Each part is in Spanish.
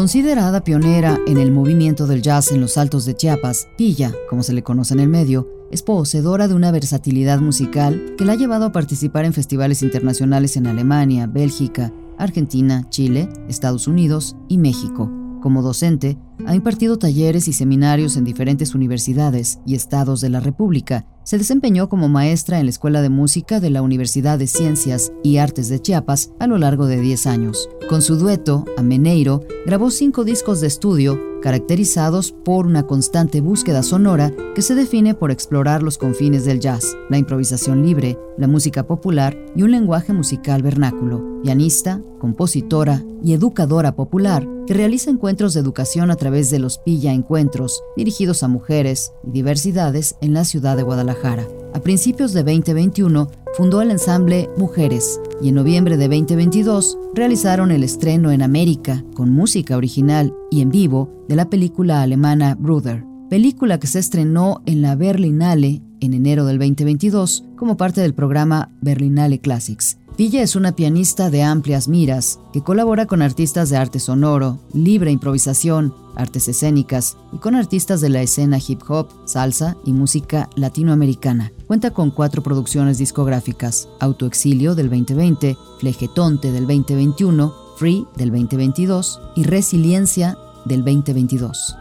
Considerada pionera en el movimiento del jazz en los altos de Chiapas, Pilla, como se le conoce en el medio, es poseedora de una versatilidad musical que la ha llevado a participar en festivales internacionales en Alemania, Bélgica, Argentina, Chile, Estados Unidos y México. Como docente, ha impartido talleres y seminarios en diferentes universidades y estados de la República. Se desempeñó como maestra en la Escuela de Música de la Universidad de Ciencias y Artes de Chiapas a lo largo de 10 años. Con su dueto, Ameneiro, grabó cinco discos de estudio caracterizados por una constante búsqueda sonora que se define por explorar los confines del jazz, la improvisación libre, la música popular y un lenguaje musical vernáculo. Pianista, compositora y educadora popular que realiza encuentros de educación a través de los Pilla Encuentros, dirigidos a mujeres y diversidades en la ciudad de Guadalajara. A principios de 2021 fundó el ensamble Mujeres y en noviembre de 2022 realizaron el estreno en América con música original y en vivo de la película alemana Bruder, película que se estrenó en la Berlinale en enero del 2022 como parte del programa Berlinale Classics. Villa es una pianista de amplias miras que colabora con artistas de arte sonoro, libre improvisación, artes escénicas y con artistas de la escena hip hop, salsa y música latinoamericana. Cuenta con cuatro producciones discográficas: Autoexilio del 2020, Flegetonte del 2021, Free del 2022 y Resiliencia del 2022.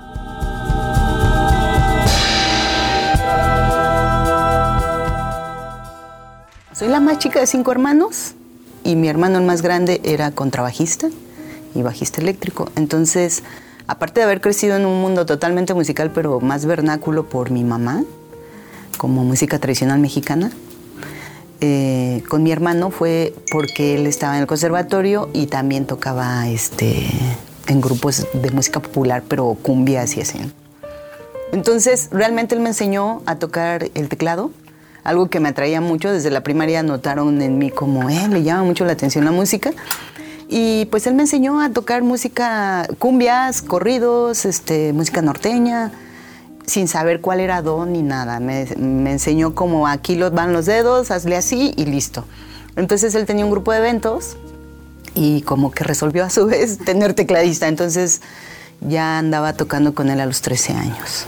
Soy la más chica de cinco hermanos y mi hermano el más grande era contrabajista y bajista eléctrico. Entonces, aparte de haber crecido en un mundo totalmente musical, pero más vernáculo por mi mamá, como música tradicional mexicana, eh, con mi hermano fue porque él estaba en el conservatorio y también tocaba este, en grupos de música popular, pero cumbias y así. Entonces, realmente él me enseñó a tocar el teclado algo que me atraía mucho. Desde la primaria notaron en mí como, eh, le llama mucho la atención la música. Y pues él me enseñó a tocar música, cumbias, corridos, este, música norteña, sin saber cuál era don ni nada. Me, me enseñó como aquí los van los dedos, hazle así y listo. Entonces él tenía un grupo de eventos y como que resolvió a su vez tener tecladista. Entonces ya andaba tocando con él a los 13 años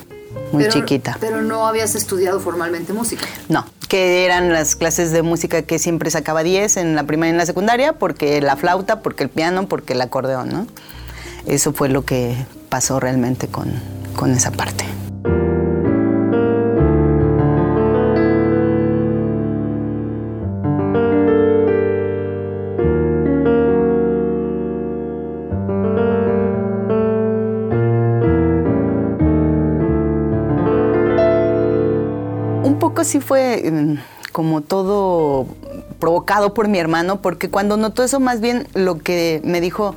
muy chiquita. Pero no habías estudiado formalmente música. No, que eran las clases de música que siempre sacaba 10 en la primaria y en la secundaria, porque la flauta, porque el piano, porque el acordeón, ¿no? Eso fue lo que pasó realmente con, con esa parte. Sí fue mm, como todo provocado por mi hermano, porque cuando notó eso, más bien lo que me dijo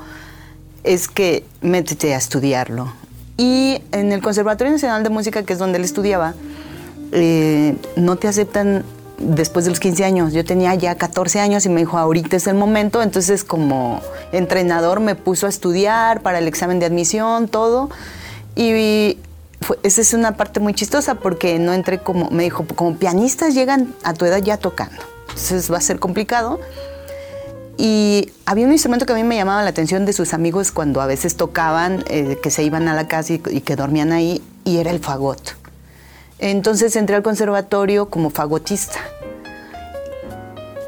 es que métete a estudiarlo. Y en el Conservatorio Nacional de Música, que es donde él estudiaba, eh, no te aceptan después de los 15 años. Yo tenía ya 14 años y me dijo, ahorita es el momento. Entonces, como entrenador, me puso a estudiar para el examen de admisión, todo. Y esa es una parte muy chistosa porque no entré como, me dijo, como pianistas llegan a tu edad ya tocando. Entonces va a ser complicado. Y había un instrumento que a mí me llamaba la atención de sus amigos cuando a veces tocaban, eh, que se iban a la casa y, que dormían ahí, y era el fagot. Entonces entré al conservatorio como fagotista.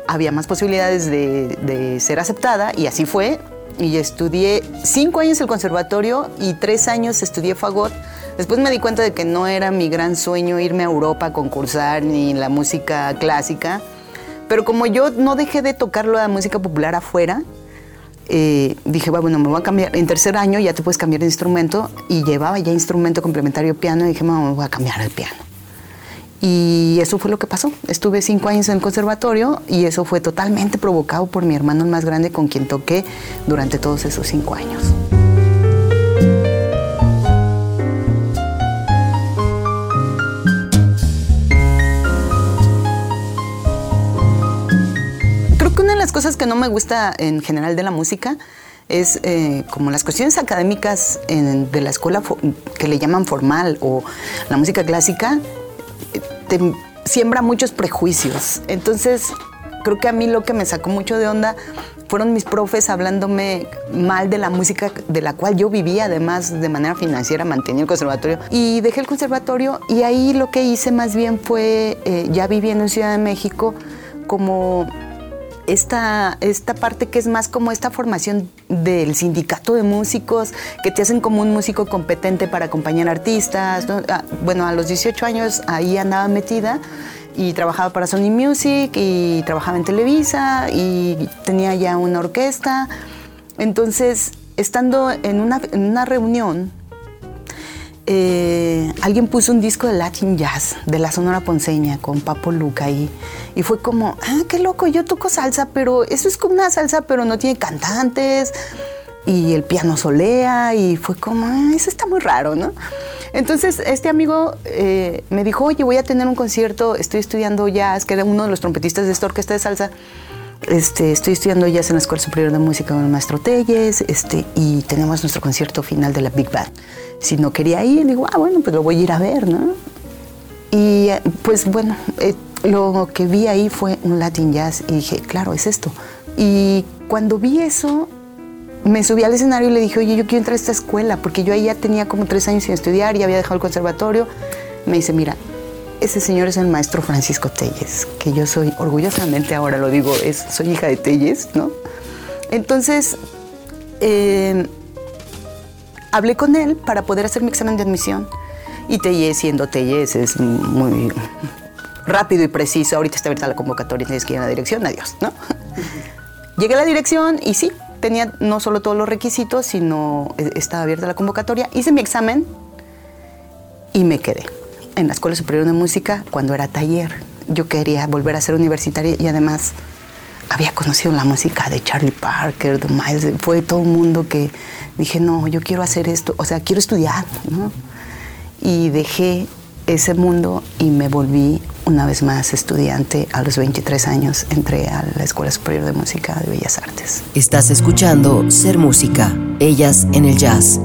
Había más posibilidades de, de ser aceptada y así fue. Y estudié cinco años el conservatorio y tres años estudié fagot Después me di cuenta de que no era mi gran sueño irme a Europa a concursar ni la música clásica. Pero como yo no dejé de tocar la música popular afuera, eh, dije, bueno, me voy a cambiar. En tercer año ya te puedes cambiar de instrumento. Y llevaba ya instrumento complementario piano y dije, me voy a cambiar al piano. Y eso fue lo que pasó. Estuve cinco años en el conservatorio y eso fue totalmente provocado por mi hermano más grande con quien toqué durante todos esos cinco años. Cosas que no me gusta en general de la música es eh, como las cuestiones académicas de la escuela que le llaman formal o la música clásica, eh, te siembra muchos prejuicios. Entonces, creo que a mí lo que me sacó mucho de onda fueron mis profes hablándome mal de la música de la cual yo vivía, además de manera financiera, mantenía el conservatorio. Y dejé el conservatorio y ahí lo que hice más bien fue, eh, ya viviendo en Ciudad de México, como esta, esta parte que es más como esta formación del sindicato de músicos que te hacen como un músico competente para acompañar artistas. Ah, bueno, a los 18 años ahí andaba metida y trabajaba para Sony Music y trabajaba en Televisa y tenía ya una orquesta. Entonces, estando en una, en una reunión eh, alguien puso un disco de Latin Jazz de la Sonora Ponceña con Papo Luca y, y fue como, ah, qué loco, yo toco salsa, pero eso es como una salsa, pero no tiene cantantes y el piano solea y fue como, ah, eso está muy raro, ¿no? Entonces este amigo eh, me dijo, oye, voy a tener un concierto, estoy estudiando jazz, que era uno de los trompetistas de esta orquesta de salsa. Este, estoy estudiando jazz en la Escuela Superior de Música con el maestro Telles este, y tenemos nuestro concierto final de la Big Band si no quería ir, digo, ah, bueno, pues lo voy a ir a ver, ¿no? Y pues bueno, eh, lo que vi ahí fue un Latin Jazz y dije, claro, es esto. Y cuando vi eso, me subí al escenario y le dije, oye, yo quiero entrar a esta escuela, porque yo ahí ya tenía como tres años sin estudiar y había dejado el conservatorio. Me dice, mira, ese señor es el maestro Francisco Telles, que yo soy, orgullosamente ahora lo digo, es, soy hija de Telles, ¿no? Entonces, eh, hablé con él para poder hacer mi examen de admisión. Y Telles, siendo Telles, es muy rápido y preciso. Ahorita está abierta la convocatoria, tienes que ir a la dirección, adiós, ¿no? Llegué a la dirección y sí, tenía no solo todos los requisitos, sino eh, estaba abierta la convocatoria. Hice mi examen y me quedé en la Escuela Superior de Música cuando era taller. Yo quería volver a ser universitaria y además había conocido la música de Charlie Parker, de Miles, fue todo un mundo que dije, no, yo quiero hacer esto, o sea, quiero estudiar, ¿no? Y dejé ese mundo y me volví una vez más estudiante a los 23 años, entré a la Escuela Superior de Música de Bellas Artes. Estás escuchando Ser Música, ellas en el jazz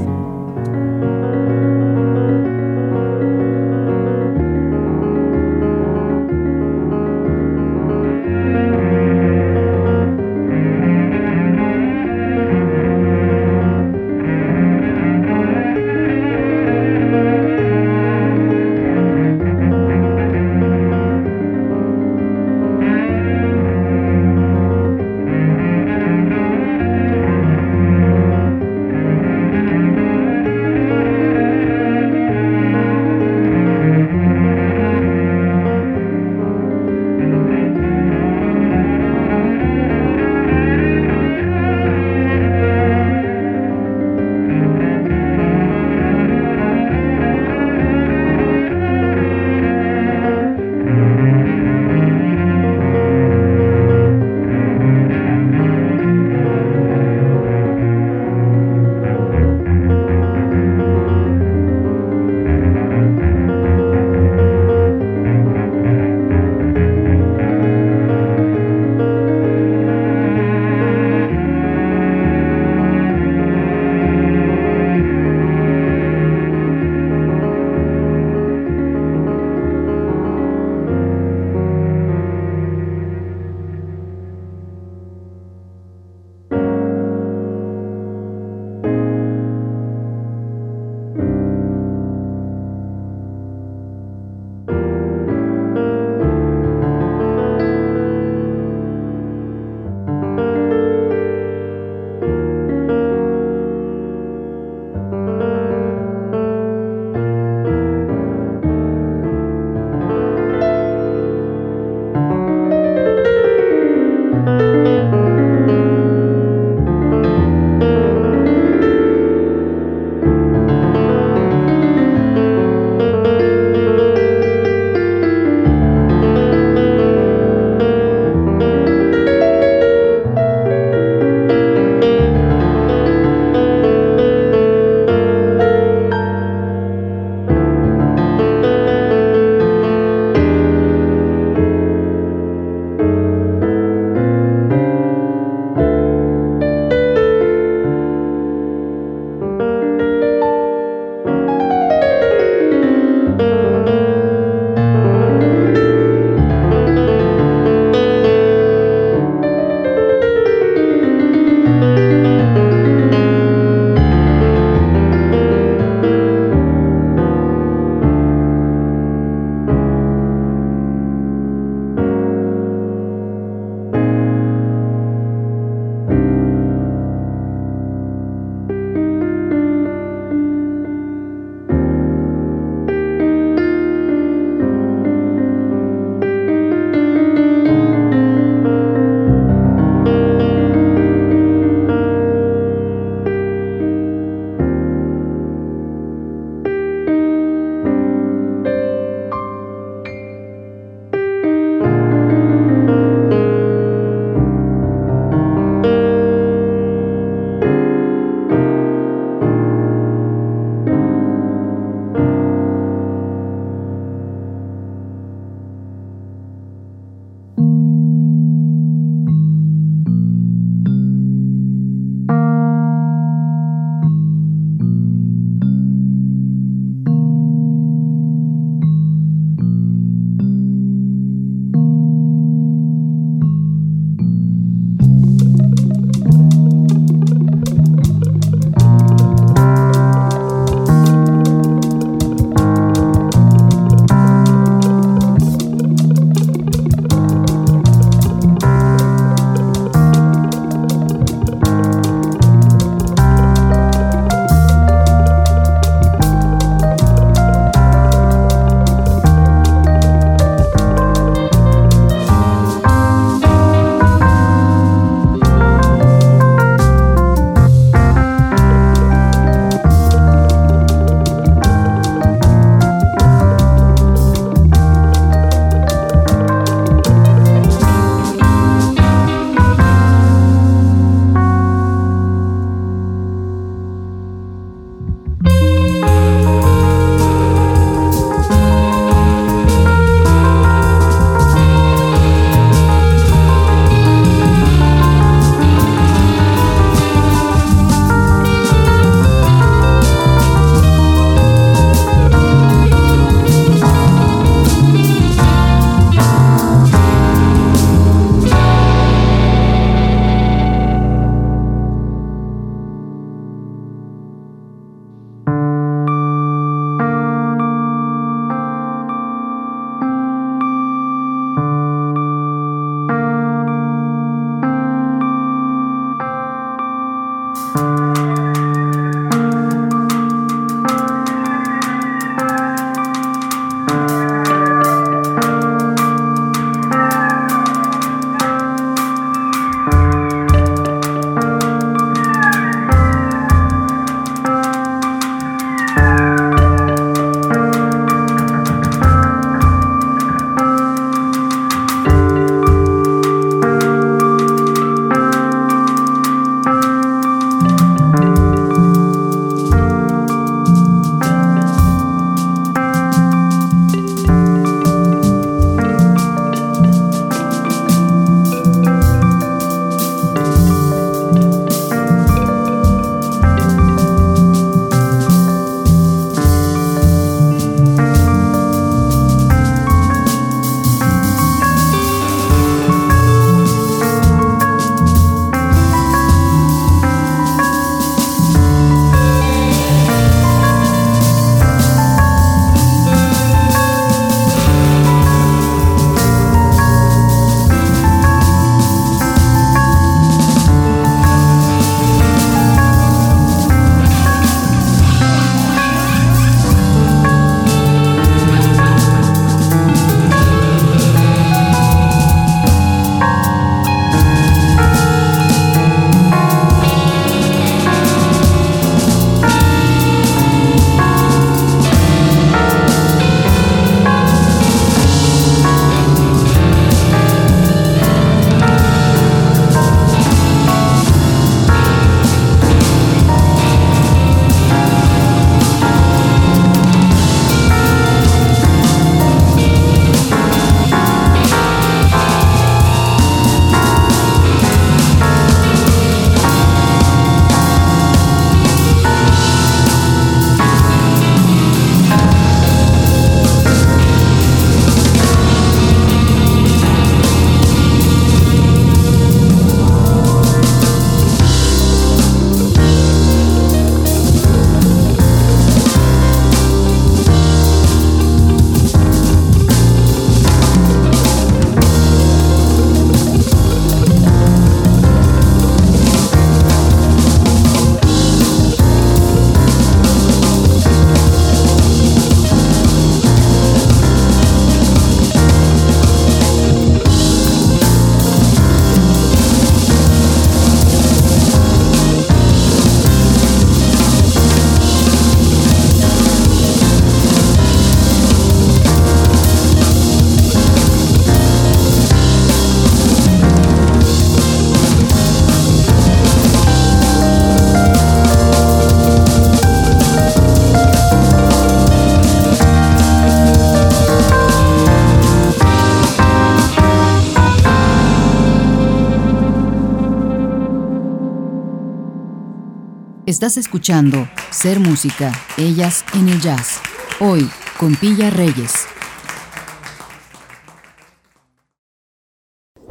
Estás escuchando Ser Música, Ellas en el Jazz. Hoy, con Pilla Reyes.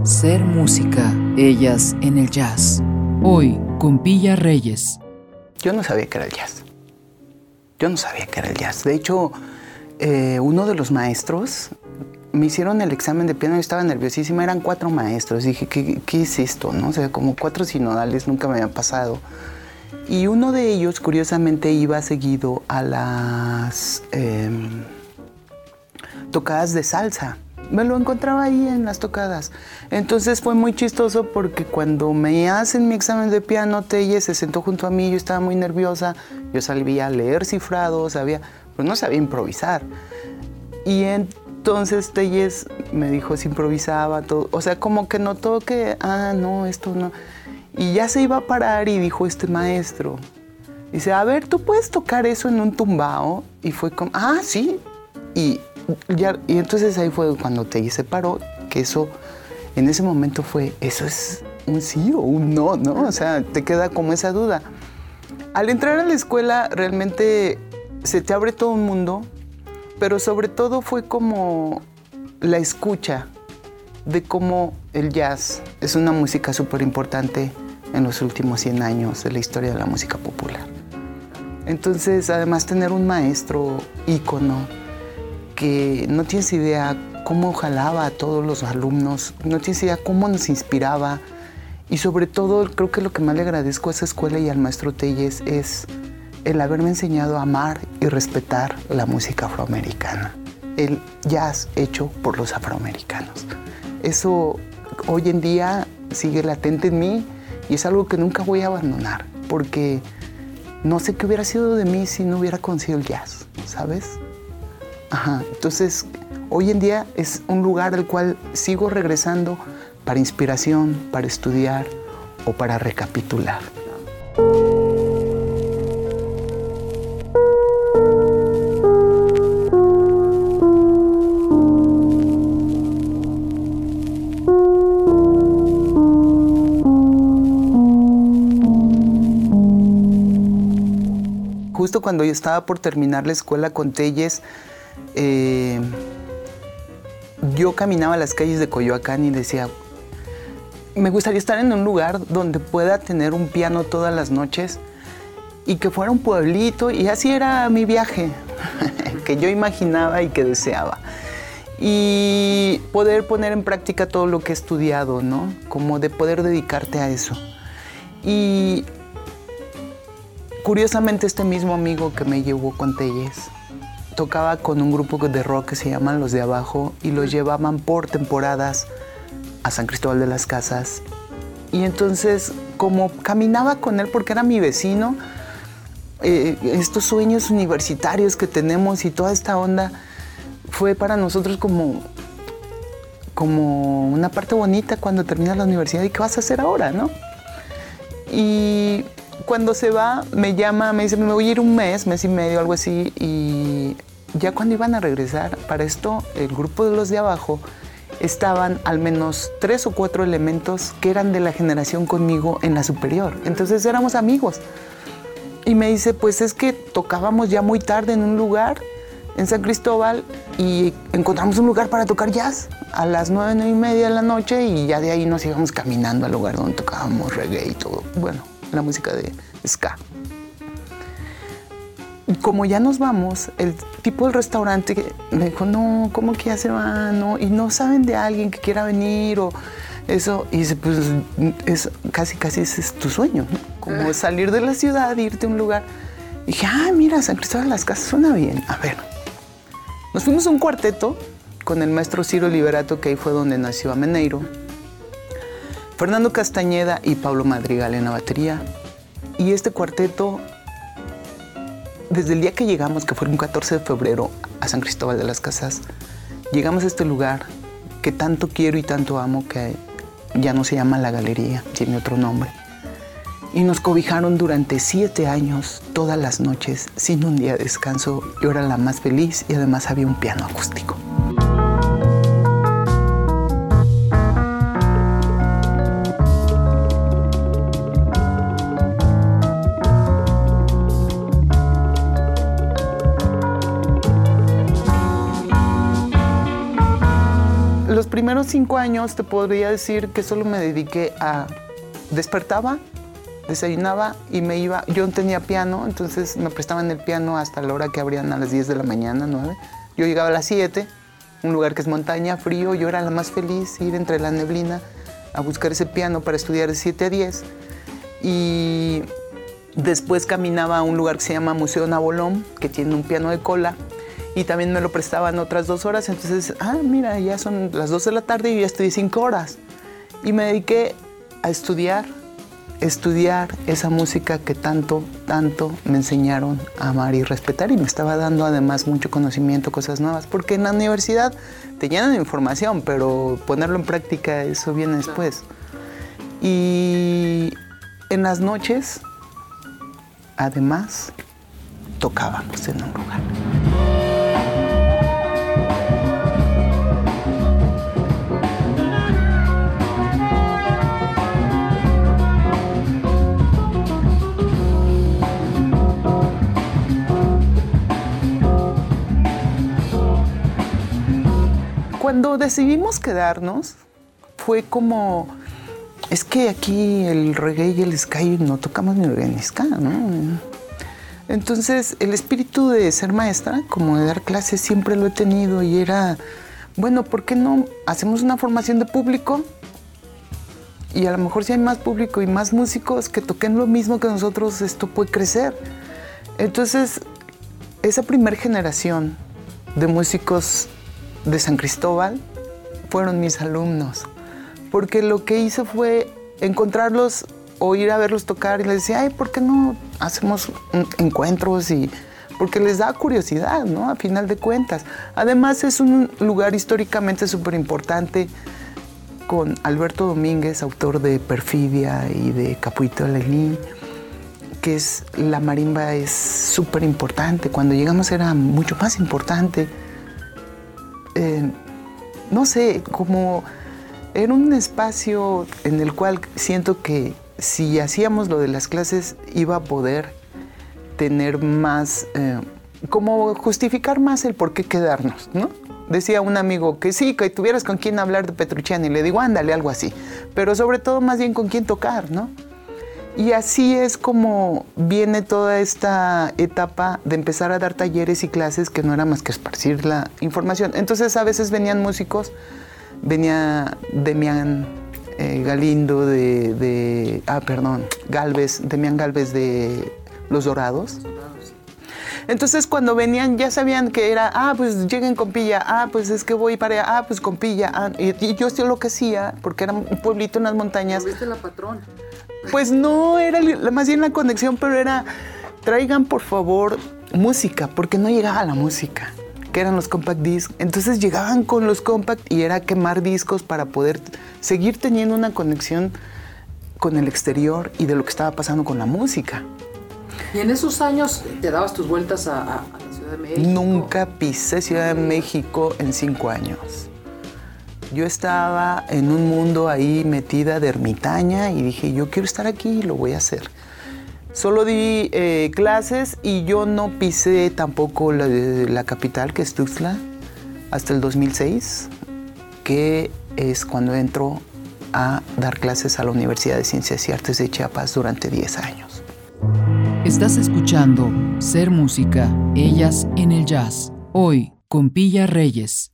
Ser Música, Ellas en el Jazz. Hoy, con Pilla Reyes. Yo no sabía que era el jazz. Yo no sabía que era el jazz. De hecho, eh, uno de los maestros me hicieron el examen de piano, yo estaba nerviosísima, eran cuatro maestros. Dije, ¿qué, qué es esto? ¿no? O sea, como cuatro sinodales nunca me había pasado. Y uno de ellos, curiosamente, iba seguido a las em, tocadas de salsa. Me lo encontraba ahí en las tocadas. Entonces fue muy chistoso porque cuando me hacen mi examen de piano, Telle se sentó junto a mí, yo estaba muy nerviosa, yo sabía leer cifrado, sabía, pero no sabía improvisar. Y entonces Telles me dijo si improvisaba todo, o sea, como que notó que, ah, no, esto no. Y ya se iba a parar y dijo este maestro, dice, a ver, ¿tú puedes tocar eso en un tumbao? Y fue como, ah, sí. Y, ya, y entonces ahí fue cuando Telle se paró, que eso, en ese momento fue, eso es un sí o un no, ¿no? O sea, te queda como esa duda. Al entrar a la escuela realmente se te abre todo un mundo, pero sobre todo fue como la escucha de cómo el jazz es una música súper importante en los últimos 100 años de la historia de la música popular. Entonces, además tener un maestro ícono que no tienes idea cómo jalaba a todos los alumnos, no tienes idea cómo nos inspiraba y sobre todo creo que lo que más le agradezco a esa escuela y al maestro Telles es el haberme enseñado a amar y respetar la música afroamericana, el jazz hecho por los afroamericanos. Eso hoy en día sigue latente en mí y es algo que nunca voy a abandonar, porque no sé qué hubiera sido de mí si no hubiera conocido el jazz, ¿sabes? Ajá, entonces hoy en día es un lugar al cual sigo regresando para inspiración, para estudiar o para recapitular. Cuando yo estaba por terminar la escuela con Telles, eh, yo caminaba las calles de Coyoacán y decía, me gustaría estar en un lugar donde pueda tener un piano todas las noches y que fuera un pueblito y así era mi viaje que yo imaginaba y que deseaba. Y poder poner en práctica todo lo que he estudiado, ¿no? Como de poder dedicarte a eso. Y Curiosamente, este mismo amigo que me llevó con Telles tocaba con un grupo de rock que se llaman Los de Abajo y los llevaban por temporadas a San Cristóbal de las Casas. Y entonces, como caminaba con él porque era mi vecino, eh, estos sueños universitarios que tenemos y toda esta onda fue para nosotros como, como una parte bonita cuando terminas la universidad y qué vas a hacer ahora, ¿no? Y cuando se va, me llama, me dice, me voy a ir un mes, mes y medio, algo así, y ya cuando iban a regresar, para esto, el grupo de los de abajo estaban al menos tres o cuatro elementos que eran de la generación conmigo en la superior. Entonces éramos amigos. Y me dice, pues es que tocábamos ya muy tarde en un lugar, en San Cristóbal, y encontramos un lugar para tocar jazz a las nueve, nueve y media de la noche, y ya de ahí nos íbamos caminando al lugar donde tocábamos reggae y todo. Bueno, la música de ska. Como ya nos vamos, el tipo del restaurante me dijo, no, ¿cómo que ya se van? No, y no saben de alguien que quiera venir o eso. Y dice, pues es, casi, casi ese es tu sueño, ¿no? Como salir de la ciudad, irte a un lugar. Y dije, ah, mira, San Cristóbal de las Casas suena bien. A ver, nos fuimos a un cuarteto con el maestro Ciro Liberato, que ahí fue donde nació Ameneiro Fernando Castañeda y Pablo Madrigal en la batería. Y este cuarteto, desde el día que llegamos, que fue un 14 de febrero, a San Cristóbal de las Casas, llegamos a este lugar que tanto quiero y tanto amo, que ya no se llama La Galería, tiene otro nombre. Y nos cobijaron durante siete años, todas las noches, sin un día de descanso. Yo era la más feliz y además había un piano acústico. Primeros cinco años te podría decir que solo me dediqué a despertaba, desayunaba y me iba. Yo tenía piano, entonces me prestaban el piano hasta la hora que abrían a las 10 de la mañana, 9. Yo llegaba a las 7, un lugar que es montaña, frío. Yo era la más feliz ir entre la neblina a buscar ese piano para estudiar de 7 a 10. Y después caminaba a un lugar que se llama Museo Nabolón, que tiene un piano de cola. Y también me lo prestaban otras dos horas. Entonces, ah, mira, ya son las 2 de la tarde y ya estudié 5 horas. Y me dediqué a estudiar, estudiar esa música que tanto, tanto me enseñaron a amar y respetar y me estaba dando además mucho conocimiento, cosas nuevas, porque en la universidad te llenan de información, pero ponerlo en práctica, eso viene después. Y en las noches, además, tocábamos en un lugar. Cuando decidimos quedarnos, fue como, es que aquí el reggae y el sky no tocamos ni ska, ¿no? Entonces, el espíritu de ser maestra, como de dar clases, siempre lo he tenido y era, bueno, ¿por qué no hacemos una formación de público? Y a lo mejor si hay más público y más músicos que toquen lo mismo que nosotros, esto puede crecer. Entonces, esa primera generación de músicos de San Cristóbal fueron mis alumnos, porque lo que hice fue encontrarlos o ir a verlos tocar y les decía, ay, ¿por qué no hacemos encuentros? y Porque les da curiosidad, ¿no? A final de cuentas. Además es un lugar históricamente súper importante con Alberto Domínguez, autor de Perfidia y de Capuito Lení, que es la marimba es súper importante. Cuando llegamos era mucho más importante eh, no sé, como era un espacio en el cual siento que si hacíamos lo de las clases iba a poder tener más, eh, como justificar más el por qué quedarnos, ¿no? Decía un amigo que sí, que tuvieras con quién hablar de Petrucciani, le digo, ándale, algo así, pero sobre todo más bien con quién tocar, ¿no? Y así es como viene toda esta etapa de empezar a dar talleres y clases que no era más que esparcir la información. Entonces a veces venían músicos, venía Demián eh, Galindo de, ah, perdón, Galvez, Demián Galvez de Los Dorados. Entonces cuando venían ya sabían que era, ah, pues lleguen con pilla, ah, pues es que voy para allá, ah, pues con pilla. Ah, y, yo hacía lo que hacía, porque era un pueblito en las montañas. ¿Viste la patrona? Pues no, era más bien la conexión, pero era, traigan por favor música, porque no llegaba la música, que eran los compact discs. Entonces llegaban con los compact y era quemar discos para poder seguir teniendo una conexión con el exterior y de lo que estaba pasando con la música. ¿Y en esos años te dabas tus vueltas a, la Ciudad de México? Nunca pisé Ciudad de México en cinco años. Yo estaba en un mundo ahí metida de ermitaña y dije, yo quiero estar aquí y lo voy a hacer. Solo di eh, clases y yo no pisé tampoco la, la capital, que es Tuxtla, hasta el 2006, que es cuando entro a dar clases a la Universidad de Ciencias y Artes de Chiapas durante 10 años. Estás escuchando Ser Música, Ellas en el Jazz, hoy con Pilla Reyes.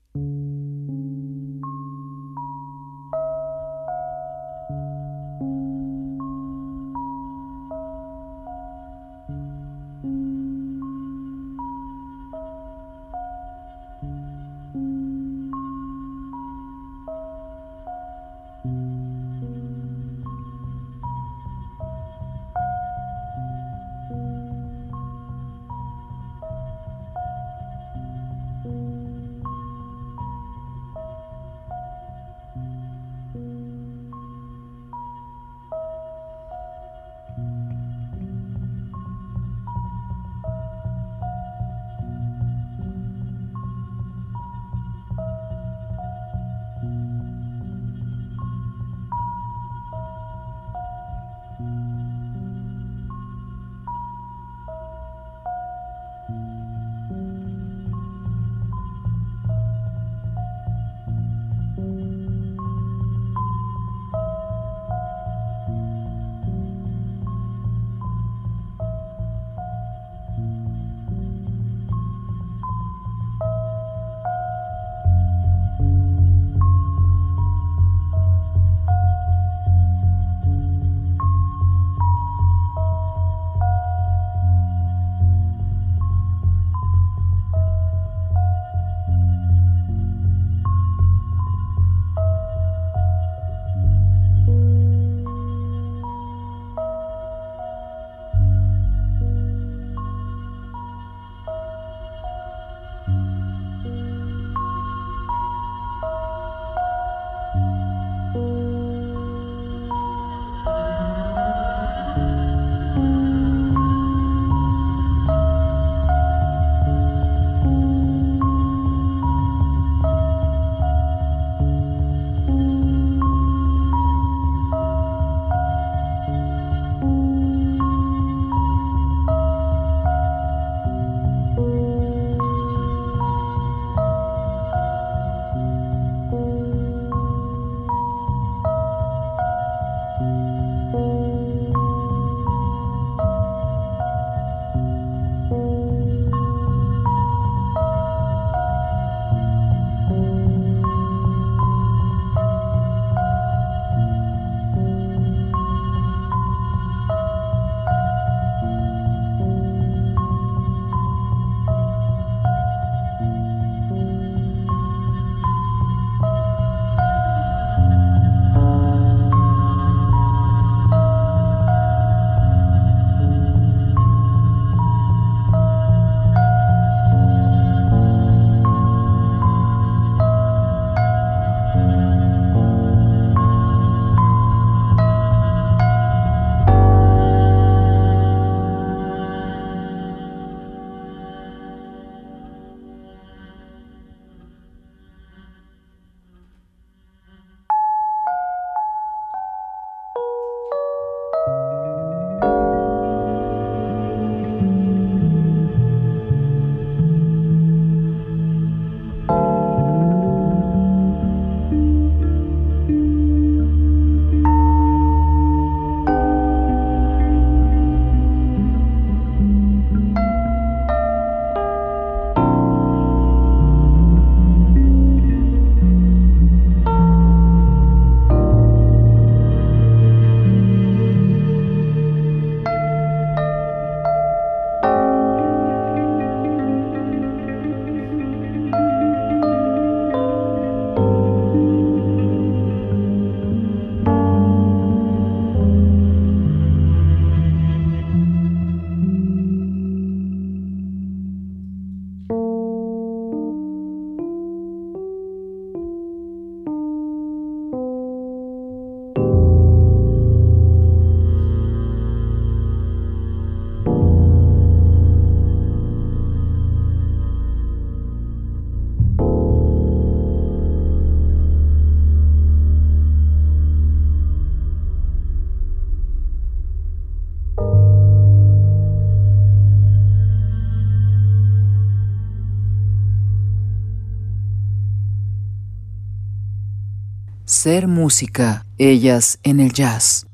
Música, ellas en el jazz.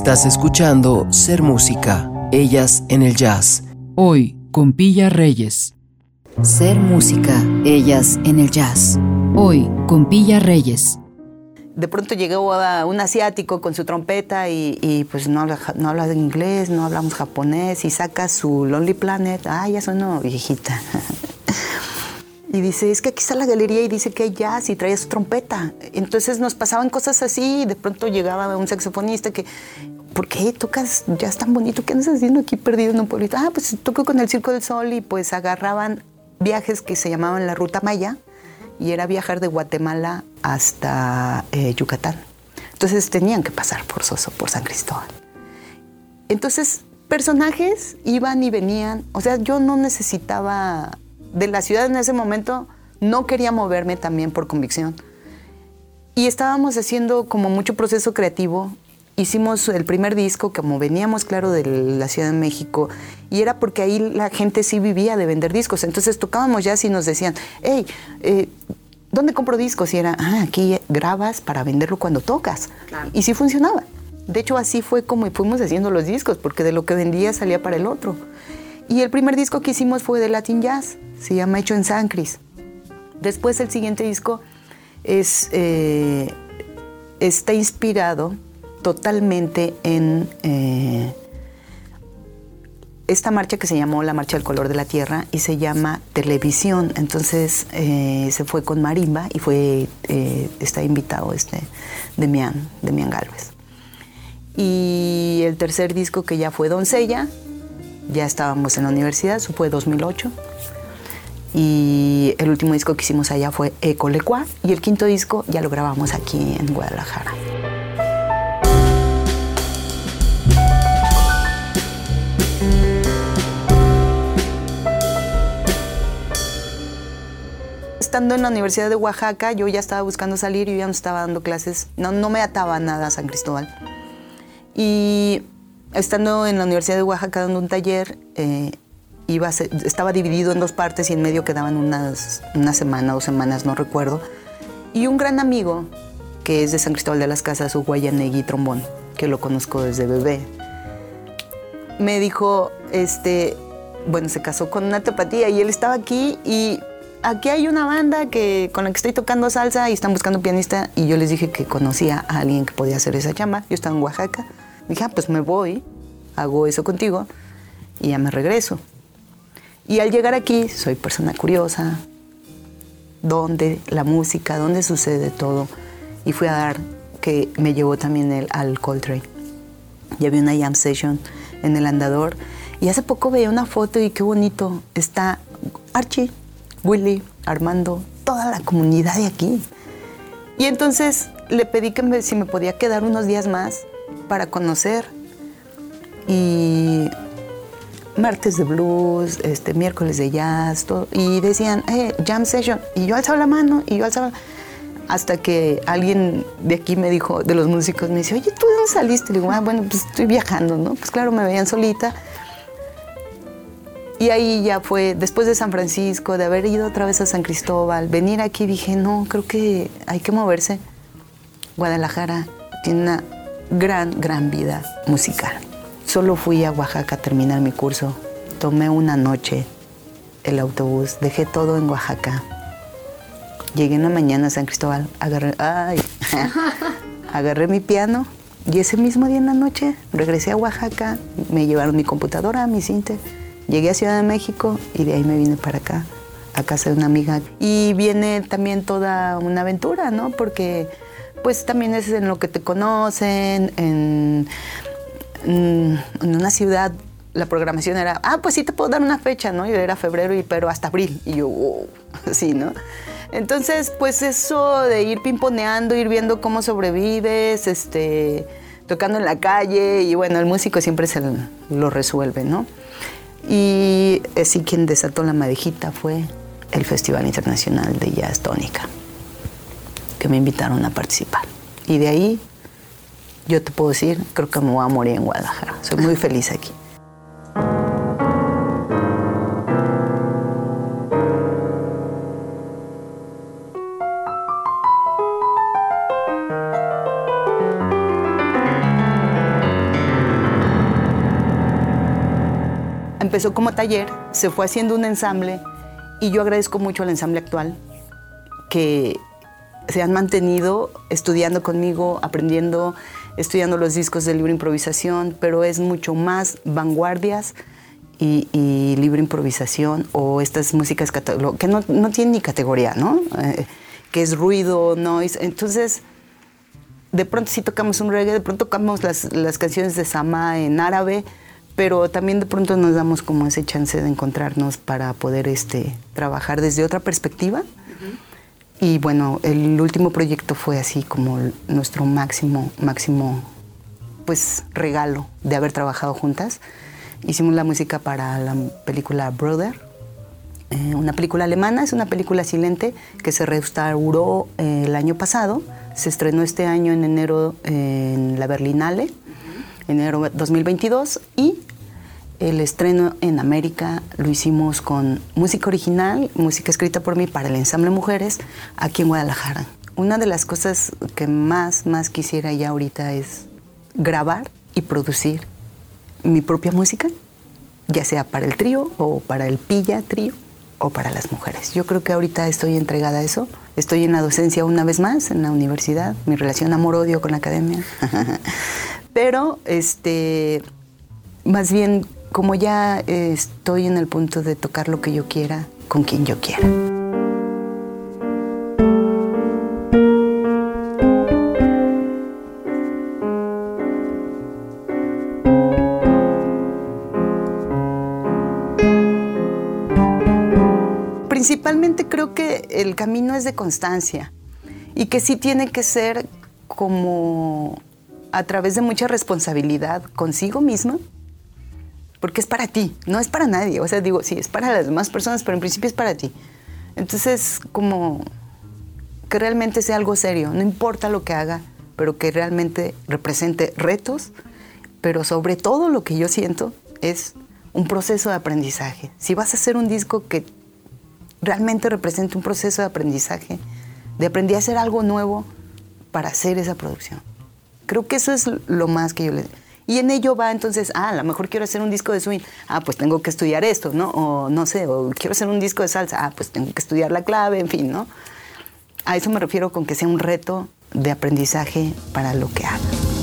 Estás escuchando Ser Música, ellas en el jazz. Hoy, con Pilla Reyes. Ser Música, ellas en el jazz. Hoy, con Pilla Reyes. De pronto llegó un asiático con su trompeta y, pues no habla, no habla inglés, no hablamos japonés y saca su Lonely Planet. Ah, ya sonó viejita. Y dice, es que aquí está la galería y dice que hay jazz y trae su trompeta. Entonces nos pasaban cosas así y de pronto llegaba un saxofonista que, ¿por qué tocas jazz tan bonito? ¿Qué andas haciendo aquí perdido en un pueblito? Ah, pues toco con el Circo del Sol y pues agarraban viajes que se llamaban la Ruta Maya y era viajar de Guatemala hasta eh, Yucatán. Entonces tenían que pasar por Soso, por San Cristóbal. Entonces personajes iban y venían, o sea, yo no necesitaba de la ciudad en ese momento no quería moverme también por convicción. Y estábamos haciendo como mucho proceso creativo. Hicimos el primer disco, como veníamos, claro, de la Ciudad de México, y era porque ahí la gente sí vivía de vender discos. Entonces tocábamos ya y nos decían, hey, eh, ¿dónde compro discos? Y era, ah, aquí grabas para venderlo cuando tocas. Y sí funcionaba. De hecho, así fue como fuimos haciendo los discos, porque de lo que vendía salía para el otro. Y el primer disco que hicimos fue de Latin Jazz se llama Hecho en San Cris. Después el siguiente disco es, eh, está inspirado totalmente en eh, esta marcha que se llamó la Marcha del Color de la Tierra y se llama Televisión. Entonces eh, se fue con marimba y fue está invitado este Demian, Demian Galvez. Y el tercer disco que ya fue Doncella, ya estábamos en la universidad, eso fue 2008. Y el último disco que hicimos allá fue Ecolecua y el quinto disco ya lo grabamos aquí en Guadalajara. Estando en la Universidad de Oaxaca, yo ya estaba buscando salir y ya no estaba dando clases, no, no me ataba nada a San Cristóbal. Y estando en la Universidad de Oaxaca dando un taller, eh, iba estaba dividido en dos partes y en medio quedaban unas, una semana, dos semanas, no recuerdo. Y un gran amigo, que es de San Cristóbal de las Casas, Uguayanegui Trombón, que lo conozco desde bebé, me dijo, este, bueno, se casó con una tapatía y él estaba aquí y aquí hay una banda que, con la que estoy tocando salsa y están buscando pianista y yo les dije que conocía a alguien que podía hacer esa chamba. Yo estaba en Oaxaca. Dije, ah, pues me voy, hago eso contigo y ya me regreso. Y al llegar aquí, soy persona curiosa, dónde la música, dónde sucede todo. Y fui a dar, que me llevó también él al Coltrane. Ya vi una jam session en el andador. Y hace poco veía una foto y qué bonito. Está Archie, Willy, Armando, toda la comunidad de aquí. Y entonces le pedí que me- si me podía quedar unos días más para conocer. Y martes de blues, este, miércoles de jazz, todo. Y decían, eh, jam session. Y yo alzaba la mano y yo alzaba. Hasta que alguien de aquí me dijo, de los músicos, me dice, oye, ¿tú de dónde saliste? Le digo, ah, bueno, pues estoy viajando, ¿no? Pues claro, me veían solita. Y ahí ya fue, después de San Francisco, de haber ido otra vez a San Cristóbal, venir aquí dije, no, creo que hay que moverse. Guadalajara tiene una gran, gran vida musical. Solo fui a Oaxaca a terminar mi curso. Tomé una noche el autobús, dejé todo en Oaxaca. Llegué en la mañana a San Cristóbal, agarré, mi piano y ese mismo día en la noche regresé a Oaxaca, me llevaron mi computadora, mi cinte, llegué a Ciudad de México y de ahí me vine para acá, a casa de una amiga. Y viene también toda una aventura, ¿no? Porque pues también es en lo que te conocen, en, en una ciudad la programación era, ah, pues sí te puedo dar una fecha, ¿no? Y era febrero, y, pero hasta abril. Y yo, wow, sí, ¿no? Entonces, pues eso de ir pimponeando, ir viendo cómo sobrevives, este, tocando en la calle, y bueno, el músico siempre se lo resuelve, ¿no? Y así quien desató la madejita fue el Festival Internacional de Jazz Tónica, que me invitaron a participar. Y de ahí, yo te puedo decir, creo que me voy a morir en Guadalajara. Soy muy feliz aquí. Empezó como taller, se fue haciendo un ensamble y yo agradezco mucho al ensamble actual que se han mantenido estudiando conmigo, aprendiendo, estudiando los discos de libre improvisación, pero es mucho más vanguardias y, libre improvisación o estas músicas que no, no tienen ni categoría, ¿no? Eh, que es ruido, noise. Entonces, de pronto sí tocamos un reggae, de pronto tocamos las, las canciones de Sama en árabe, pero también de pronto nos damos como ese chance de encontrarnos para poder este, trabajar desde otra perspectiva. Y bueno, el último proyecto fue así como nuestro máximo, máximo, pues regalo de haber trabajado juntas. Hicimos la música para la película Brother, eh, una película alemana, es una película silente que se restauró eh, el año pasado, se estrenó este año en enero en la Berlinale, enero 2022, y el estreno en América lo hicimos con música original, música escrita por mí para el ensamble Mujeres, aquí en Guadalajara. Una de las cosas que más, más quisiera ya ahorita es grabar y producir mi propia música, ya sea para el trío o para el pilla trío o para las mujeres. Yo creo que ahorita estoy entregada a eso. Estoy en la docencia una vez más, en la universidad, mi relación amor-odio con la academia. Pero, este, más bien, como ya eh, estoy en el punto de tocar lo que yo quiera, con quien yo quiera. Principalmente creo que el camino es de constancia y que sí tiene que ser como a través de mucha responsabilidad consigo misma, porque es para ti, no es para nadie. O sea, digo, sí, es para las demás personas, pero en principio es para ti. Entonces, como que realmente sea algo serio, no importa lo que haga, pero que realmente represente retos, pero sobre todo lo que yo siento es un proceso de aprendizaje. Si vas a hacer un disco que realmente represente un proceso de aprendizaje, de aprender a hacer algo nuevo para hacer esa producción. Creo que eso es lo más que yo le... Y en ello va entonces, ah, a lo mejor quiero hacer un disco de swing, ah, pues tengo que estudiar esto, ¿no? O no sé, o quiero hacer un disco de salsa, ah, pues tengo que estudiar la clave, en fin, ¿no? A eso me refiero con que sea un reto de aprendizaje para lo que haga.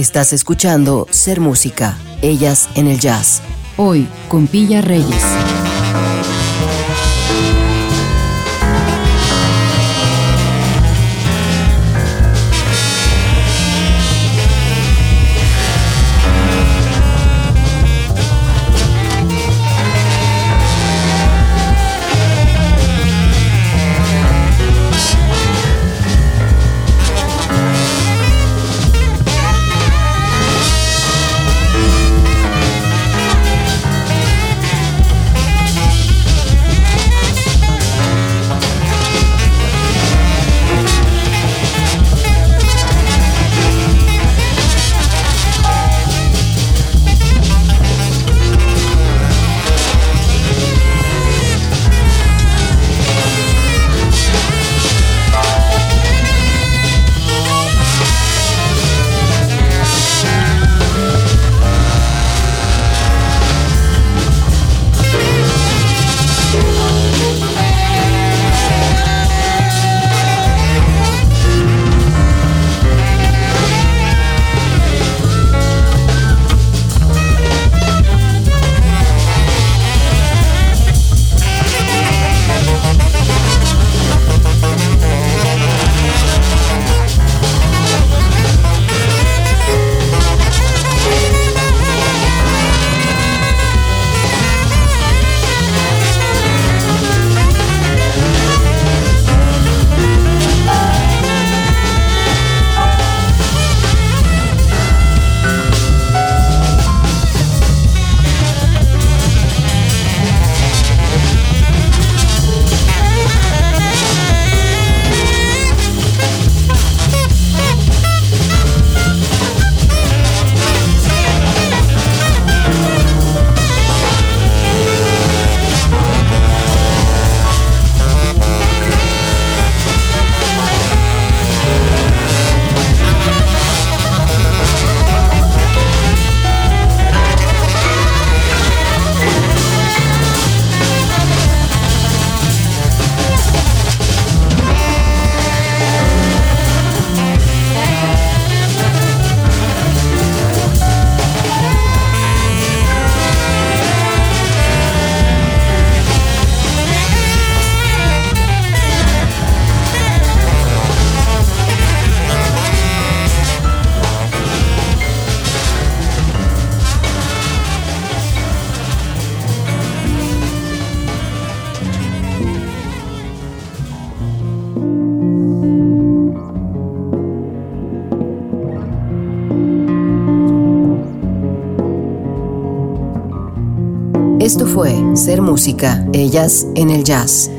Estás escuchando Ser Música, ellas en el jazz. Hoy con Pilla Reyes. Música, ellas en el jazz.